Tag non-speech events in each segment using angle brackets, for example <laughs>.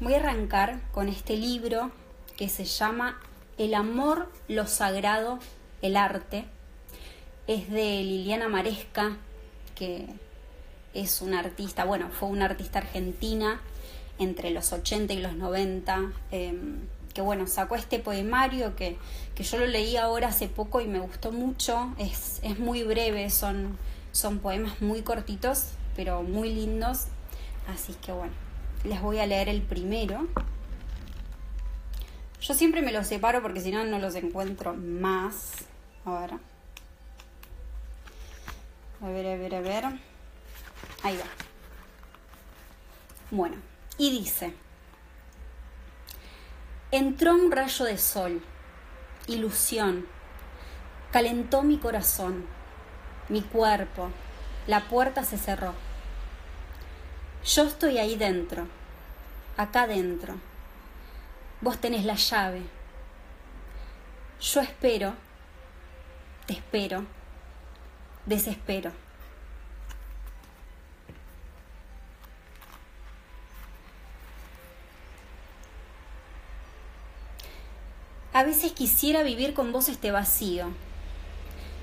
Voy a arrancar con este libro que se llama El amor, lo sagrado, el arte. Es de Liliana Maresca, que es una artista, bueno, fue una artista argentina entre los 80 y los 90, em, que bueno, sacó este poemario que, que, yo lo leí ahora hace poco y me gustó mucho, es, es muy breve, son, son poemas muy cortitos, pero muy lindos, así que bueno, les voy a leer el primero. Yo siempre me los separo porque si no, no los encuentro más. A ver. A ver, a ver, a ver. Ahí va. Bueno, y dice, entró un rayo de sol, ilusión, calentó mi corazón, mi cuerpo, la puerta se cerró. Yo estoy ahí dentro, acá dentro. Vos tenés la llave. Yo espero, te espero, desespero. A veces quisiera vivir con vos este vacío,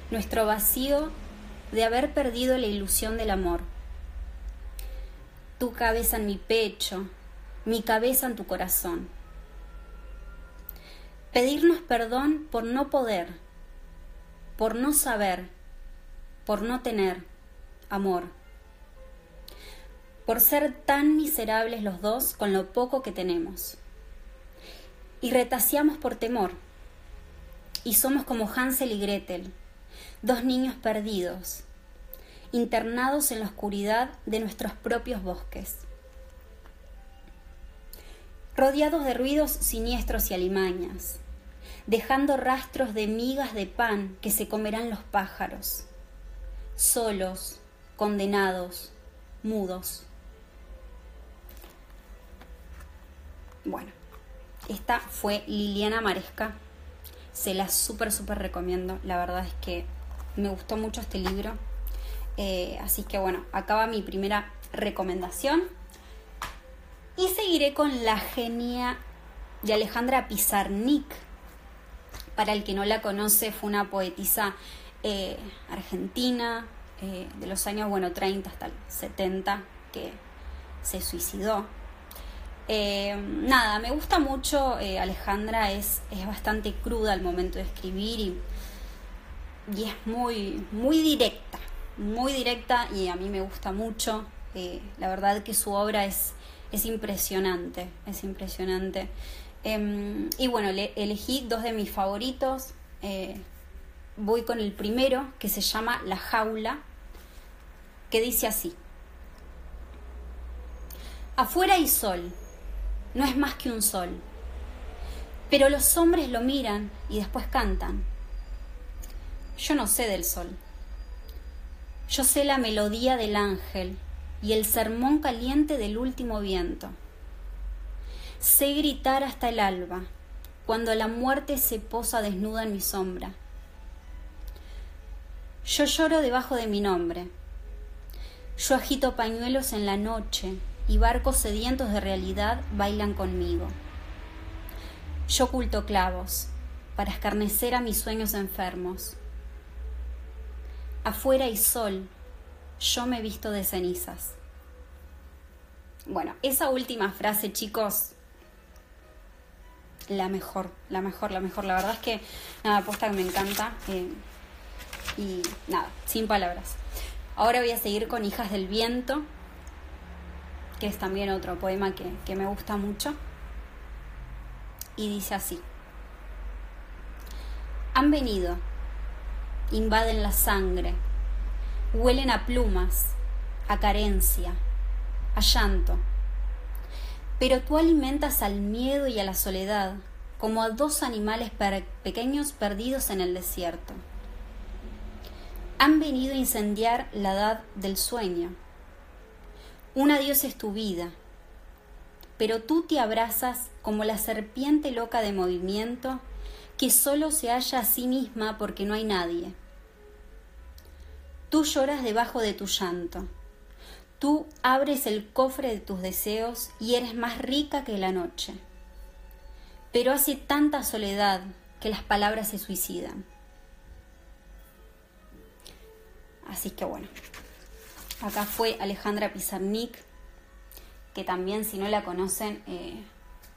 nuestro vacío de haber perdido la ilusión del amor. Tu cabeza en mi pecho, mi cabeza en tu corazón. Pedirnos perdón por no poder, por no saber, por no tener amor, por ser tan miserables los dos con lo poco que tenemos y retaseamos por temor. Y somos como Hansel y Gretel, dos niños perdidos, internados en la oscuridad de nuestros propios bosques. Rodeados de ruidos siniestros y alimañas, dejando rastros de migas de pan que se comerán los pájaros, solos, condenados, mudos. Bueno, esta fue Liliana Maresca. Se la súper, súper recomiendo. La verdad es que me gustó mucho este libro. Eh, así que bueno, acaba mi primera recomendación. Y seguiré con La genia de Alejandra Pizarnik. Para el que no la conoce, fue una poetisa eh, argentina eh, de los años bueno, 30 hasta el 70 que se suicidó. Eh, nada, me gusta mucho, Alejandra es, es bastante cruda al momento de escribir y, y, es muy, muy directa, muy directa y a mí me gusta mucho. La verdad que su obra es, es impresionante, es impresionante. Em, y bueno, le, elegí dos de mis favoritos. voy con el primero, que se llama La jaula, que dice así. Afuera hay sol, no es más que un sol. Pero los hombres lo miran y después cantan. Yo no sé del sol. Yo sé la melodía del ángel y el sermón caliente del último viento. Sé gritar hasta el alba, cuando la muerte se posa desnuda en mi sombra. Yo lloro debajo de mi nombre. Yo agito pañuelos en la noche y barcos sedientos de realidad bailan conmigo. Yo oculto clavos para escarnecer a mis sueños enfermos. Afuera hay sol, yo me visto de cenizas. Bueno, esa última frase, chicos, la mejor, la mejor, la mejor. La verdad es que, nada, apuesta que me encanta. Eh, y nada, sin palabras. Ahora voy a seguir con Hijas del Viento, que es también otro poema que, me gusta mucho. Y dice así. Han venido, invaden la sangre, huelen a plumas, a carencia, a llanto. Pero tú alimentas al miedo y a la soledad como a dos animales pequeños perdidos en el desierto. Han venido a incendiar la edad del sueño un adiós es tu vida, pero tú te abrazas como la serpiente loca de movimiento que solo se halla a sí misma porque no hay nadie. Tú lloras debajo de tu llanto. Tú abres el cofre de tus deseos y eres más rica que la noche. Pero hace tanta soledad que las palabras se suicidan. Así que bueno, acá fue Alejandra Pizarnik, que también si no la conocen, eh,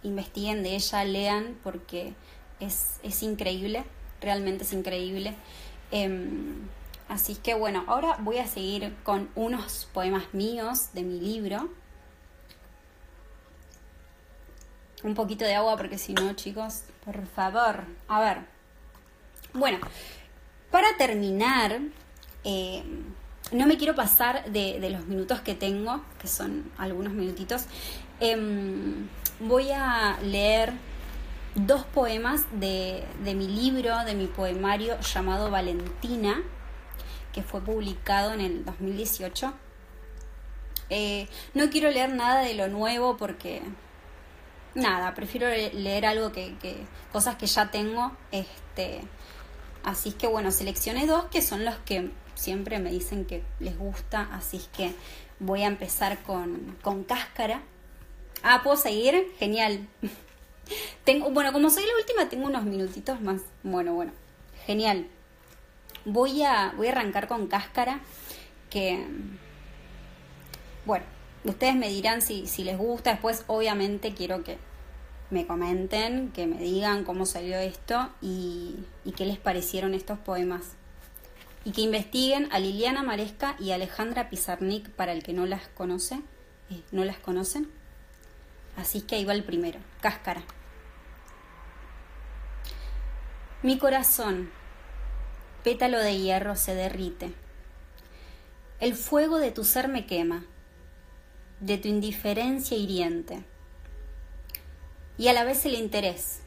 investiguen de ella, lean, porque es, es increíble, realmente es increíble. Em, así que bueno, ahora voy a seguir con unos poemas míos de mi libro. Un poquito de agua porque si no, chicos, por favor. A ver. Bueno, para terminar, eh, no me quiero pasar de, los minutos que tengo, que son algunos minutitos. Em, voy a leer dos poemas de, mi libro, de mi poemario llamado Valentina, que fue publicado en el 2018. Eh, no quiero leer nada de lo nuevo porque nada, prefiero leer algo que, cosas que ya tengo. Este, así que bueno, seleccioné dos que son los que siempre me dicen que les gusta, así que voy a empezar con, con cáscara. Ah, ¿puedo seguir? Genial. <laughs> Tengo, bueno, como soy la última, tengo unos minutitos más. Bueno, bueno. Genial. Voy a, voy a arrancar con cáscara. Que. Bueno, ustedes me dirán si, si les gusta. Después, obviamente, quiero que me comenten, que me digan cómo salió esto y, qué les parecieron estos poemas. Y que investiguen a Liliana Maresca y Alejandra Pizarnik para el que no las conoce, eh, no las conocen. Así que ahí va el primero, cáscara. Mi corazón, pétalo de hierro, se derrite. El fuego de tu ser me quema, de tu indiferencia hiriente. Y a la vez el interés,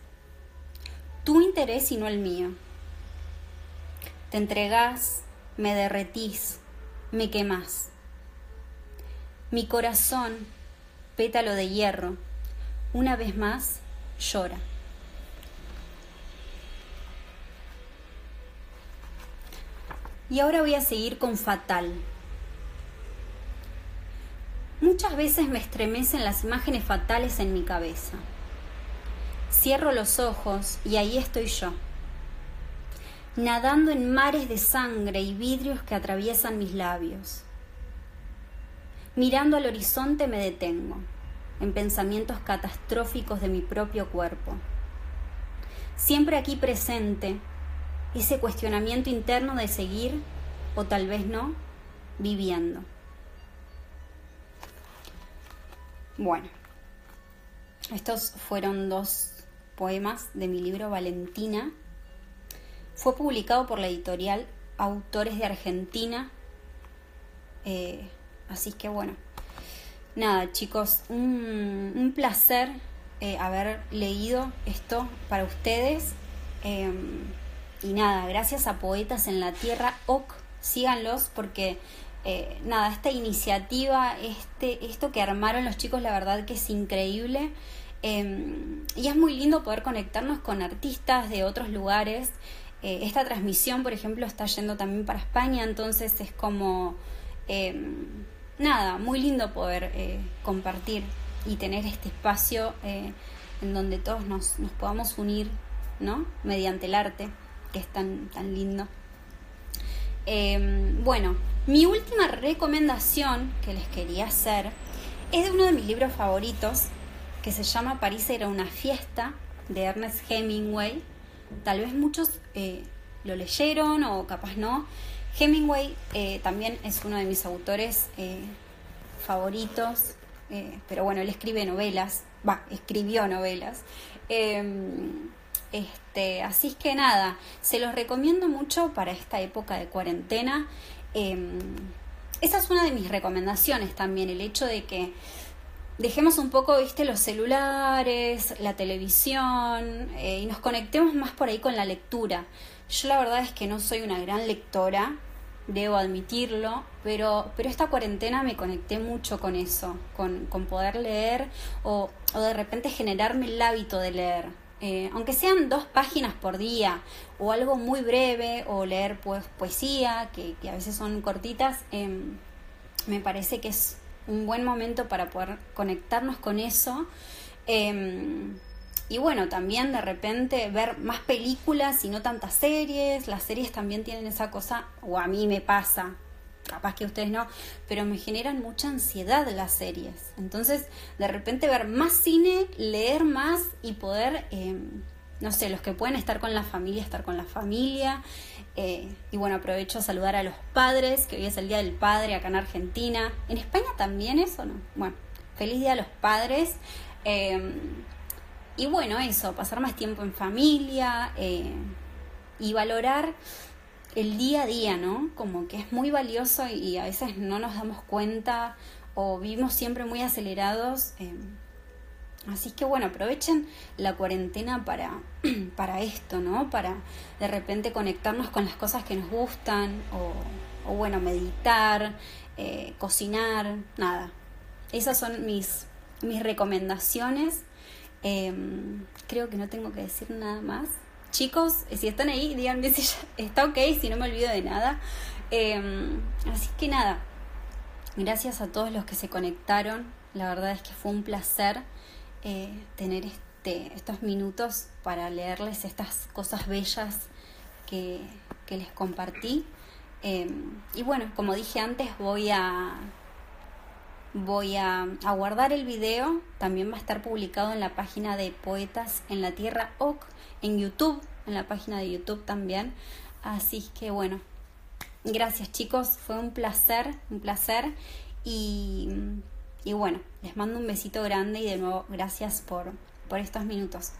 tu interés y no el mío. Te entregás, me derretís, me quemás. Mi corazón, pétalo de hierro, una vez más llora. Y ahora voy a seguir con fatal. Muchas veces me estremecen las imágenes fatales en mi cabeza. Cierro los ojos y ahí estoy yo, nadando en mares de sangre y vidrios que atraviesan mis labios. Mirando al horizonte me detengo, en pensamientos catastróficos de mi propio cuerpo. Siempre aquí presente, ese cuestionamiento interno de seguir, o tal vez no, viviendo. Bueno, estos fueron dos poemas de mi libro Valentina. Fue publicado por la editorial Autores de Argentina. Eh, así que bueno, nada chicos, un, placer eh, haber leído esto para ustedes. Em, y nada, gracias a Poetas en la Tierra, OC, síganlos porque eh, nada, esta iniciativa, este, esto que armaron los chicos, la verdad que es increíble. Em, y es muy lindo poder conectarnos con artistas de otros lugares. Eh, esta transmisión, por ejemplo, está yendo también para España, entonces es como, em, nada, muy lindo poder eh, compartir y tener este espacio en donde todos nos, nos podamos unir, ¿no? Mediante el arte que es tan, tan lindo. Em, bueno, mi última recomendación que les quería hacer es de uno de mis libros favoritos, que se llama París era una fiesta, de Ernest Hemingway. Tal vez muchos eh, lo leyeron o capaz no. Hemingway eh, también es uno de mis autores eh, favoritos, pero bueno, él escribe novelas, va, escribió novelas. Este, así es que nada, se los recomiendo mucho para esta época de cuarentena. Em, esa es una de mis recomendaciones también, el hecho de que dejemos un poco, viste, los celulares, la televisión eh, y nos conectemos más por ahí con la lectura. Yo la verdad es que no soy una gran lectora, debo admitirlo, pero, pero esta cuarentena me conecté mucho con eso, con, con poder leer o, o de repente generarme el hábito de leer. Eh, aunque sean dos páginas por día o algo muy breve o leer pues, poesía, que, a veces son cortitas, em, me parece que es, un buen momento para poder conectarnos con eso. Em, y bueno, también de repente ver más películas y no tantas series. Las series también tienen esa cosa, o a mí me pasa, capaz que ustedes no, pero me generan mucha ansiedad las series. Entonces, de repente ver más cine, leer más y poder, em, no sé, los que pueden estar con la familia, estar con la familia. Eh, y bueno, aprovecho a saludar a los padres, que hoy es el Día del Padre acá en Argentina. ¿En España también eso no? Bueno, feliz Día a los padres. Em, y bueno, eso, pasar más tiempo en familia eh, y valorar el día a día, ¿no? Como que es muy valioso y a veces no nos damos cuenta o vivimos siempre muy acelerados. Eh, así que bueno, aprovechen la cuarentena para, <clears throat> para esto, ¿no? Para de repente conectarnos con las cosas que nos gustan o, bueno, meditar, eh, cocinar, nada. Esas son mis, mis recomendaciones. Em, creo que no tengo que decir nada más. Chicos, si están ahí, díganme si <laughs> está ok, si no me olvido de nada. Em, así que nada, gracias a todos los que se conectaron. La verdad es que fue un placer eh, tener este, estos minutos para leerles estas cosas bellas que, que les compartí. Em, y bueno, como dije antes, voy a Voy a, guardar el video, también va a estar publicado en la página de Poetas en la Tierra OC, en YouTube, en la página de YouTube también. Así que bueno, gracias chicos, fue un placer, un placer. Y, y bueno, les mando un besito grande y de nuevo gracias por, por estos minutos.